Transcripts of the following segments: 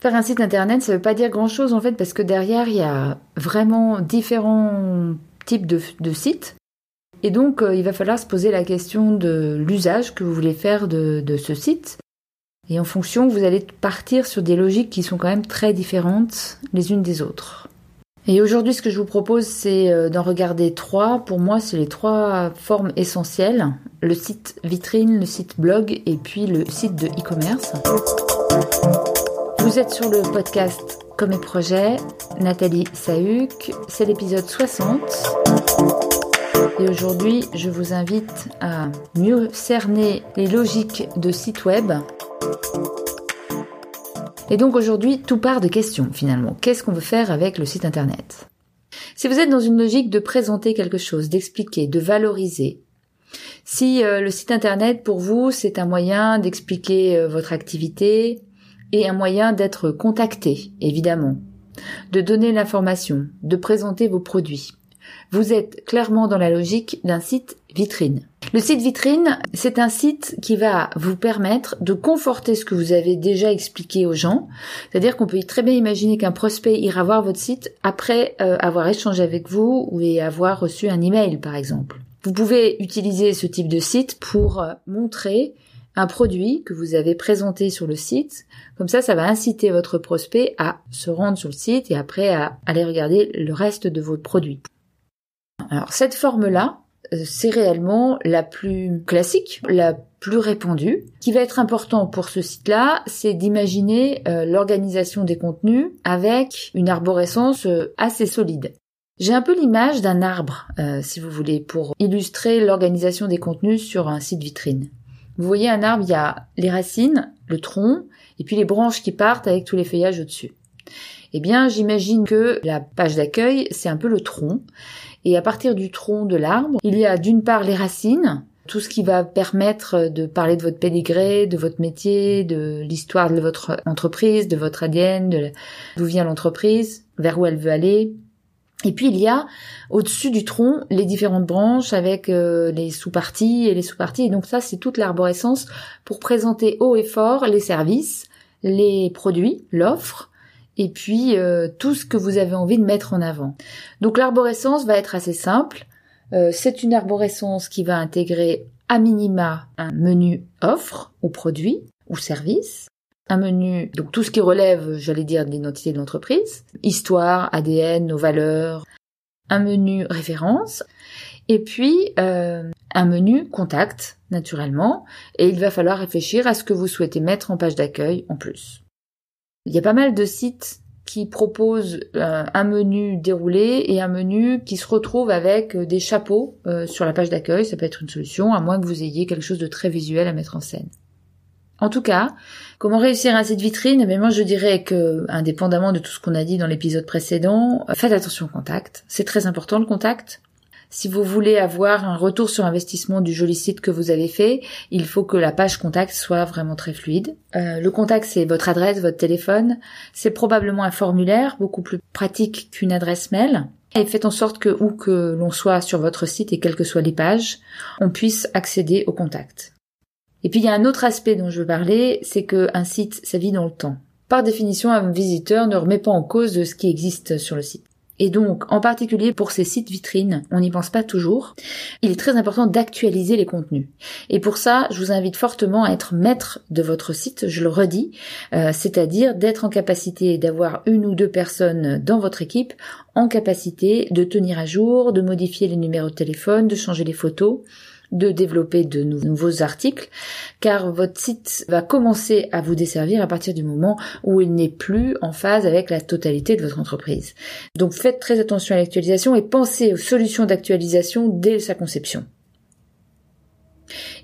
Faire un site internet, ça veut pas dire grand chose en fait parce que derrière il y a vraiment différents types de, sites. Et donc euh, il va falloir se poser la question de l'usage que vous voulez faire de, de ce site. Et en fonction, vous allez partir sur des logiques qui sont quand même très différentes les unes des autres. Et aujourd'hui, ce que je vous propose, c'est euh, d'en regarder trois. Pour moi, c'est les trois formes essentielles. Le site vitrine, le site blog et puis le site de e-commerce. Vous êtes sur le podcast Comme et Projet, Nathalie Sahuc, c'est l'épisode 60. Et aujourd'hui, je vous invite à mieux cerner les logiques de site web. Et donc aujourd'hui, tout part de questions finalement. Qu'est-ce qu'on veut faire avec le site internet? Si vous êtes dans une logique de présenter quelque chose, d'expliquer, de valoriser, si euh, le site internet pour vous c'est un moyen d'expliquer euh, votre activité, et un moyen d'être contacté, évidemment, de donner l'information, de présenter vos produits. Vous êtes clairement dans la logique d'un site vitrine. Le site vitrine, c'est un site qui va vous permettre de conforter ce que vous avez déjà expliqué aux gens. C'est-à-dire qu'on peut très bien imaginer qu'un prospect ira voir votre site après euh, avoir échangé avec vous ou avoir reçu un email, par exemple. Vous pouvez utiliser ce type de site pour euh, montrer un produit que vous avez présenté sur le site. Comme ça, ça va inciter votre prospect à se rendre sur le site et après à aller regarder le reste de votre produit. Alors cette forme-là, euh, c'est réellement la plus classique, la plus répandue. Ce qui va être important pour ce site-là, c'est d'imaginer euh, l'organisation des contenus avec une arborescence euh, assez solide. J'ai un peu l'image d'un arbre, si vous voulez, pour illustrer l'organisation des contenus sur un site vitrine. Vous voyez un arbre, il y a les racines, le tronc, et puis les branches qui partent avec tous les feuillages au-dessus. Eh bien, j'imagine que la page d'accueil, c'est un peu le tronc. Et à partir du tronc de l'arbre, il y a d'une part les racines, tout ce qui va permettre de parler de votre pédigré, de votre métier, de l'histoire de votre entreprise, de votre ADN, d'où vient l'entreprise, vers où elle veut aller, et puis il y a au-dessus du tronc les différentes branches avec euh, les sous-parties et les sous-parties. Et donc ça, c'est toute l'arborescence pour présenter haut et fort les services, les produits, l'offre, et puis euh, tout ce que vous avez envie de mettre en avant. Donc l'arborescence va être assez simple. Euh, c'est une arborescence qui va intégrer à minima un menu offre ou produit ou service, un menu, donc tout ce qui relève, j'allais dire, de l'identité de l'entreprise, histoire, ADN, nos valeurs, un menu référence, et puis euh, un menu contact, naturellement, et il va falloir réfléchir à ce que vous souhaitez mettre en page d'accueil en plus. Il y a pas mal de sites qui proposent euh, un menu déroulé et un menu qui se retrouve avec des chapeaux euh, sur la page d'accueil, ça peut être une solution, à moins que vous ayez quelque chose de très visuel à mettre en scène. En tout cas, comment réussir un site vitrine? Mais moi, je dirais que, indépendamment de tout ce qu'on a dit dans l'épisode précédent, euh, faites attention au contact. C'est très important le contact. Si vous voulez avoir un retour sur investissement du joli site que vous avez fait, il faut que la page contact soit vraiment très fluide. Euh, le contact, c'est votre adresse, votre téléphone. C'est probablement un formulaire, beaucoup plus pratique qu'une adresse mail. Et faites en sorte que, où que l'on soit sur votre site et quelles que soient les pages, on puisse accéder au contact. Et puis il y a un autre aspect dont je veux parler, c'est qu'un site, ça vit dans le temps. Par définition, un visiteur ne remet pas en cause ce qui existe sur le site. Et donc, en particulier pour ces sites vitrines, on n'y pense pas toujours. Il est très important d'actualiser les contenus. Et pour ça, je vous invite fortement à être maître de votre site, je le redis, euh, c'est-à-dire d'être en capacité d'avoir une ou deux personnes dans votre équipe en capacité de tenir à jour, de modifier les numéros de téléphone, de changer les photos, de développer de nouveaux articles, car votre site va commencer à vous desservir à partir du moment où il n'est plus en phase avec la totalité de votre entreprise. Donc faites très attention à l'actualisation et pensez aux solutions d'actualisation dès sa conception.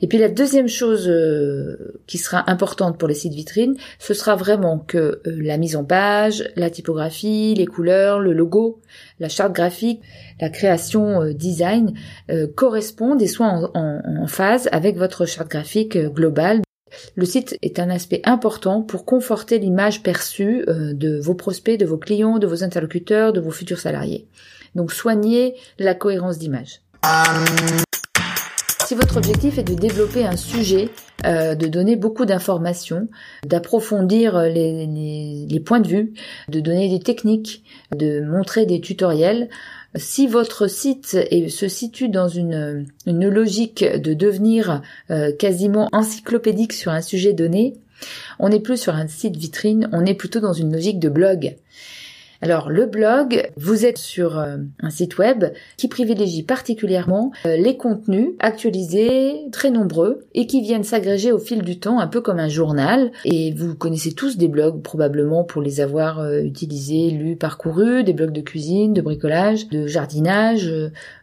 Et puis la deuxième chose euh, qui sera importante pour les sites vitrines, ce sera vraiment que euh, la mise en page, la typographie, les couleurs, le logo, la charte graphique, la création euh, design correspondent et soient en, phase avec votre charte graphique globale. Le site est un aspect important pour conforter l'image perçue de vos prospects, de vos clients, de vos interlocuteurs, de vos futurs salariés. Donc soignez la cohérence d'image. Si votre objectif est de développer un sujet, euh, de donner beaucoup d'informations, d'approfondir les, points de vue, de donner des techniques, de montrer des tutoriels, si votre site se situe dans une, une logique de devenir euh, quasiment encyclopédique sur un sujet donné, on n'est plus sur un site vitrine, on est plutôt dans une logique de blog. Alors le blog, vous êtes sur euh, un site web qui privilégie particulièrement euh, les contenus actualisés, très nombreux, et qui viennent s'agréger au fil du temps, un peu comme un journal. Et vous connaissez tous des blogs probablement pour les avoir euh, utilisés, lus, parcourus, des blogs de cuisine, de bricolage, de jardinage.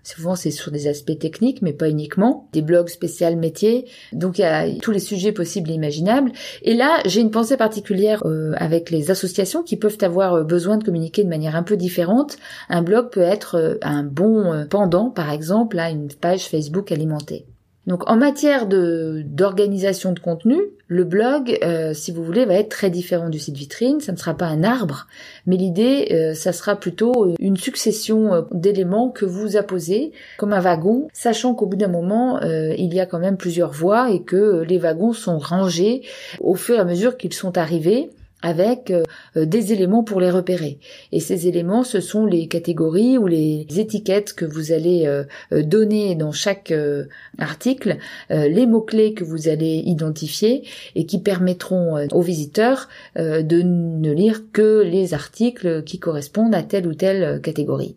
souvent c'est sur des aspects techniques, mais pas uniquement. Des blogs spécial métiers. Donc il y a tous les sujets possibles et imaginables. Et là, j'ai une pensée particulière avec les associations qui peuvent avoir besoin de communiquer de manière un peu différente, un blog peut être euh, un bon euh, pendant, par exemple, à une page Facebook alimentée. Donc en matière de d'organisation de contenu, le blog, euh, si vous voulez, va être très différent du site vitrine. Ça ne sera pas un arbre, mais l'idée, ça sera plutôt une succession d'éléments que vous apposez comme un wagon, sachant qu'au bout d'un moment, il y a quand même plusieurs voies et que les wagons sont rangés au fur et à mesure qu'ils sont arrivés avec euh, des éléments pour les repérer. Et ces éléments, ce sont les catégories ou les étiquettes que vous allez euh, euh, donner dans chaque article, les mots-clés que vous allez identifier et qui permettront aux visiteurs de ne lire que les articles qui correspondent à telle ou telle catégorie.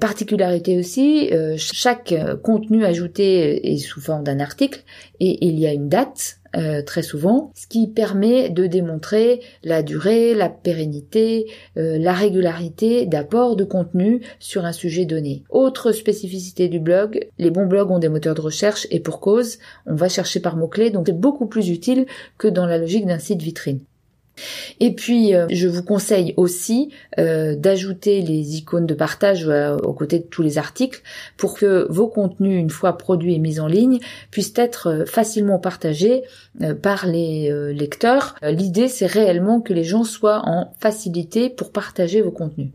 Particularité aussi, chaque contenu ajouté est sous forme d'un article et il y a une date euh, très souvent, ce qui permet de démontrer la durée, la pérennité, euh, la régularité d'apport de contenu sur un sujet donné. Autre spécificité du blog, les bons blogs ont des moteurs de recherche et pour cause, on va chercher par mots-clés, donc c'est beaucoup plus utile que dans la logique d'un site vitrine. Et puis, euh, je vous conseille aussi euh, d'ajouter les icônes de partage euh, aux côtés de tous les articles pour que vos contenus, une fois produits et mis en ligne, puissent être facilement partagés par les lecteurs. L'idée, c'est réellement que les gens soient en facilité pour partager vos contenus.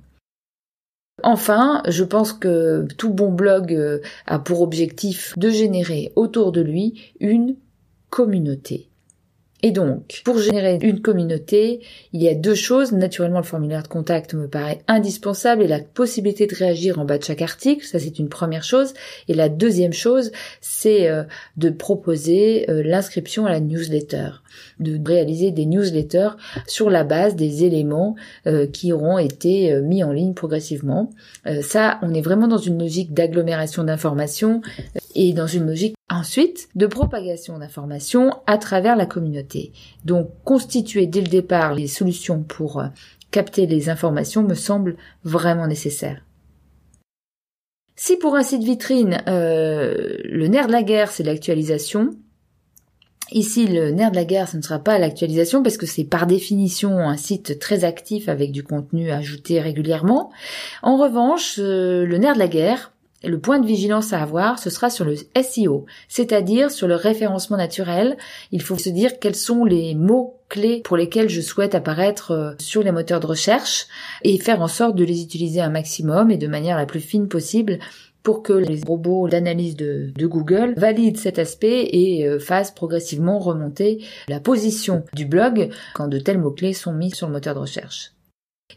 Enfin, je pense que tout bon blog a pour objectif de générer autour de lui une communauté. Et donc, pour générer une communauté, il y a deux choses. Naturellement, le formulaire de contact me paraît indispensable et la possibilité de réagir en bas de chaque article, ça c'est une première chose. Et la deuxième chose, c'est euh, de proposer euh, l'inscription à la newsletter, de réaliser des newsletters sur la base des éléments euh, qui auront été mis en ligne progressivement. ça, on est vraiment dans une logique d'agglomération d'informations et dans une logique ensuite de propagation d'informations à travers la communauté. Donc constituer dès le départ les solutions pour euh, capter les informations me semble vraiment nécessaire. Si pour un site vitrine, euh, le nerf de la guerre, c'est l'actualisation, Ici, le nerf de la guerre, ce ne sera pas l'actualisation parce que c'est par définition un site très actif avec du contenu ajouté régulièrement. En revanche, euh, le nerf de la guerre, le point de vigilance à avoir, ce sera sur le SEO, c'est-à-dire sur le référencement naturel. Il faut se dire quels sont les mots clés pour lesquels je souhaite apparaître euh, sur les moteurs de recherche et faire en sorte de les utiliser un maximum et de manière la plus fine possible pour que les robots d'analyse de, Google valident cet aspect et euh, fassent progressivement remonter la position du blog quand de tels mots-clés sont mis sur le moteur de recherche.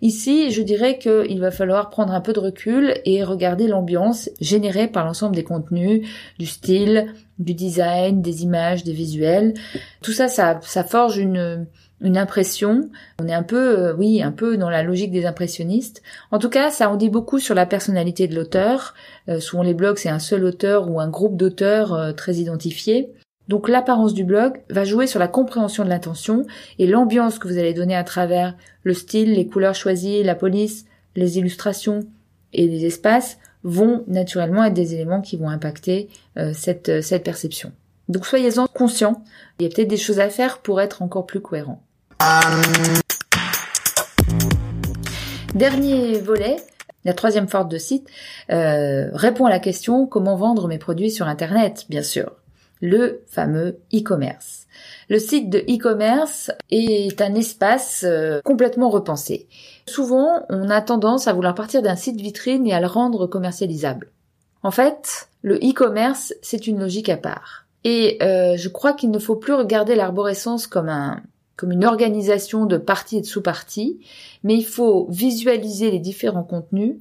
Ici, je dirais qu'il va falloir prendre un peu de recul et regarder l'ambiance générée par l'ensemble des contenus, du style, du design, des images, des visuels. Tout ça, ça, forge une, impression. On est un peu, euh, oui, un peu dans la logique des impressionnistes. En tout cas, ça en dit beaucoup sur la personnalité de l'auteur. Euh, souvent les blogs, c'est un seul auteur ou un groupe d'auteurs euh, très identifiés. Donc l'apparence du blog va jouer sur la compréhension de l'intention et l'ambiance que vous allez donner à travers le style, les couleurs choisies, la police, les illustrations et les espaces vont naturellement être des éléments qui vont impacter euh, cette, cette perception. Donc soyez-en conscients, il y a peut-être des choses à faire pour être encore plus cohérent. Dernier volet, la troisième force de site euh, répond à la question comment vendre mes produits sur Internet, bien sûr le fameux e-commerce. Le site de e-commerce est un espace euh, complètement repensé. Souvent, on a tendance à vouloir partir d'un site vitrine et à le rendre commercialisable. En fait, le e-commerce, c'est une logique à part. Et euh, je crois qu'il ne faut plus regarder l'arborescence comme un comme une organisation de parties et de sous-parties, mais il faut visualiser les différents contenus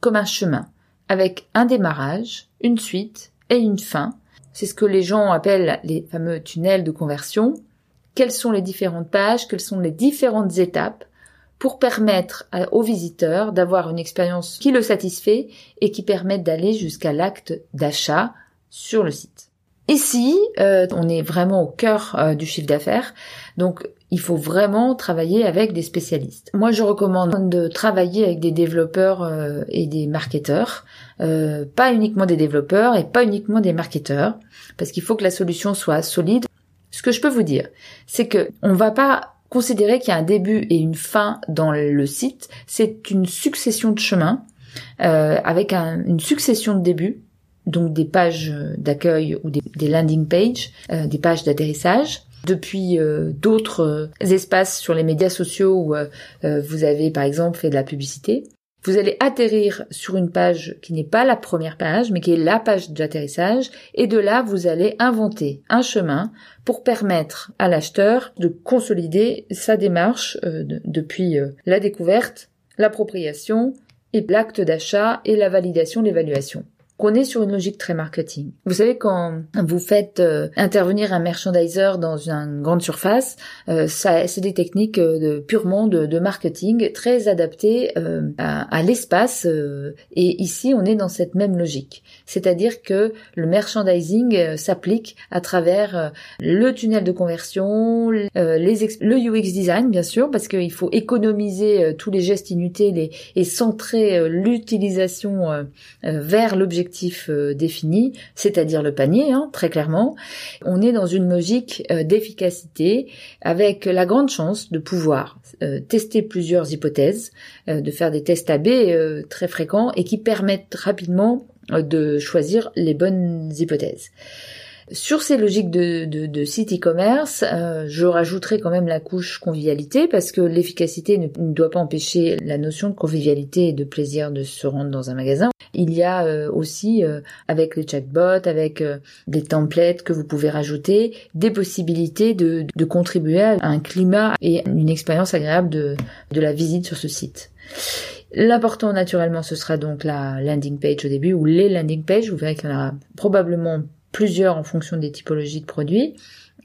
comme un chemin, avec un démarrage, une suite et une fin. C'est ce que les gens appellent les fameux tunnels de conversion. Quelles sont les différentes pages, quelles sont les différentes étapes pour permettre aux visiteurs d'avoir une expérience qui le satisfait et qui permette d'aller jusqu'à l'acte d'achat sur le site? Ici, euh, on est vraiment au cœur euh, du chiffre d'affaires, donc il faut vraiment travailler avec des spécialistes. Moi, je recommande de travailler avec des développeurs euh, et des marketeurs, pas uniquement des développeurs et pas uniquement des marketeurs, parce qu'il faut que la solution soit solide. Ce que je peux vous dire, c'est que on va pas considérer qu'il y a un début et une fin dans le site. C'est une succession de chemins avec une succession de débuts donc des pages d'accueil ou des, landing pages, euh, des pages d'atterrissage, depuis euh, d'autres euh, espaces sur les médias sociaux où vous avez par exemple fait de la publicité. Vous allez atterrir sur une page qui n'est pas la première page, mais qui est la page d'atterrissage, et de là, vous allez inventer un chemin pour permettre à l'acheteur de consolider sa démarche depuis la découverte, l'appropriation, et l'acte d'achat et la validation, l'évaluation qu'on est sur une logique très marketing. Vous savez quand vous faites euh, intervenir un merchandiser dans une grande surface, euh, ça, c'est des techniques euh, de, purement de, de, marketing très adaptées à, à l'espace. et ici, on est dans cette même logique, c'est-à-dire que le merchandising s'applique à travers le tunnel de conversion, les le UX design bien sûr, parce qu'il faut économiser tous les gestes inutiles et centrer l'utilisation vers l'objectif euh, défini, c'est-à-dire le panier, hein, très clairement. On est dans une logique euh, d'efficacité avec la grande chance de pouvoir euh, tester plusieurs hypothèses, de faire des tests AB très fréquents et qui permettent rapidement de choisir les bonnes hypothèses. Sur ces logiques de, de, de site e-commerce, euh, je rajouterai quand même la couche convivialité parce que l'efficacité ne, doit pas empêcher la notion de convivialité et de plaisir de se rendre dans un magasin. Il y a euh, aussi, euh, avec les chatbots, avec des templates que vous pouvez rajouter, des possibilités de, de contribuer à un climat et une expérience agréable de, de la visite sur ce site. L'important naturellement ce sera donc la landing page au début ou les landing pages. Vous verrez qu'il y en aura probablement plusieurs en fonction des typologies de produits.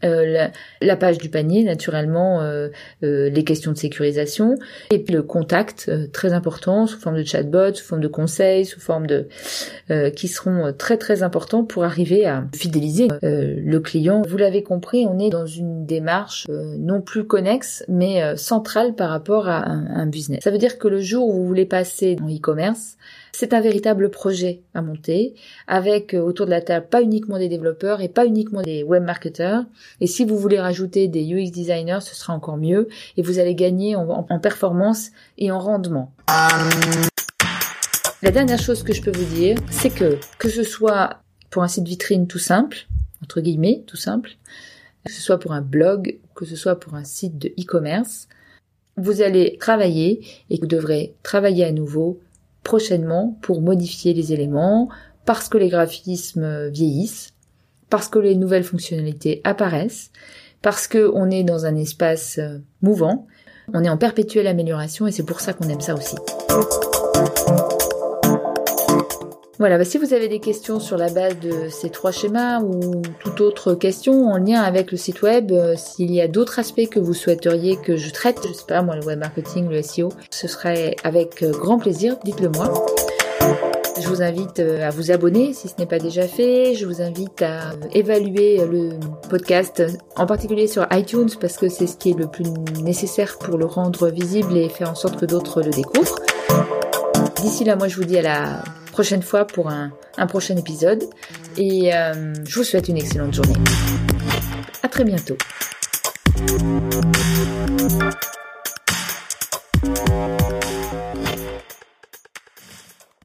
Euh, la, page du panier, naturellement, euh, euh, les questions de sécurisation, et puis le contact, très important, sous forme de chatbot, sous forme de conseils, sous forme de... qui seront très très importants pour arriver à fidéliser le client. Vous l'avez compris, on est dans une démarche non plus connexe, mais centrale par rapport à un, un business. Ça veut dire que le jour où vous voulez passer en e-commerce, c'est un véritable projet à monter avec euh, autour de la table pas uniquement des développeurs et pas uniquement des web marketeurs. Et si vous voulez rajouter des UX designers, ce sera encore mieux et vous allez gagner en, performance et en rendement. La dernière chose que je peux vous dire, c'est que que ce soit pour un site vitrine tout simple, entre guillemets, tout simple, que ce soit pour un blog, que ce soit pour un site de e-commerce, vous allez travailler et vous devrez travailler à nouveau prochainement pour modifier les éléments, parce que les graphismes vieillissent, parce que les nouvelles fonctionnalités apparaissent, parce que on est dans un espace euh, mouvant, on est en perpétuelle amélioration et c'est pour ça qu'on aime ça aussi. Voilà, bah si vous avez des questions sur la base de ces trois schémas ou toute autre question en lien avec le site web, euh, s'il y a d'autres aspects que vous souhaiteriez que je traite, je sais pas moi le web marketing, le SEO, ce serait avec euh, grand plaisir, dites-le moi. Je vous invite euh, à vous abonner si ce n'est pas déjà fait. Je vous invite à évaluer le podcast, en particulier sur iTunes, parce que c'est ce qui est le plus nécessaire pour le rendre visible et faire en sorte que d'autres le découvrent. D'ici là, moi je vous dis à la prochaine fois pour un, prochain épisode. Et euh, je vous souhaite une excellente journée. À très bientôt.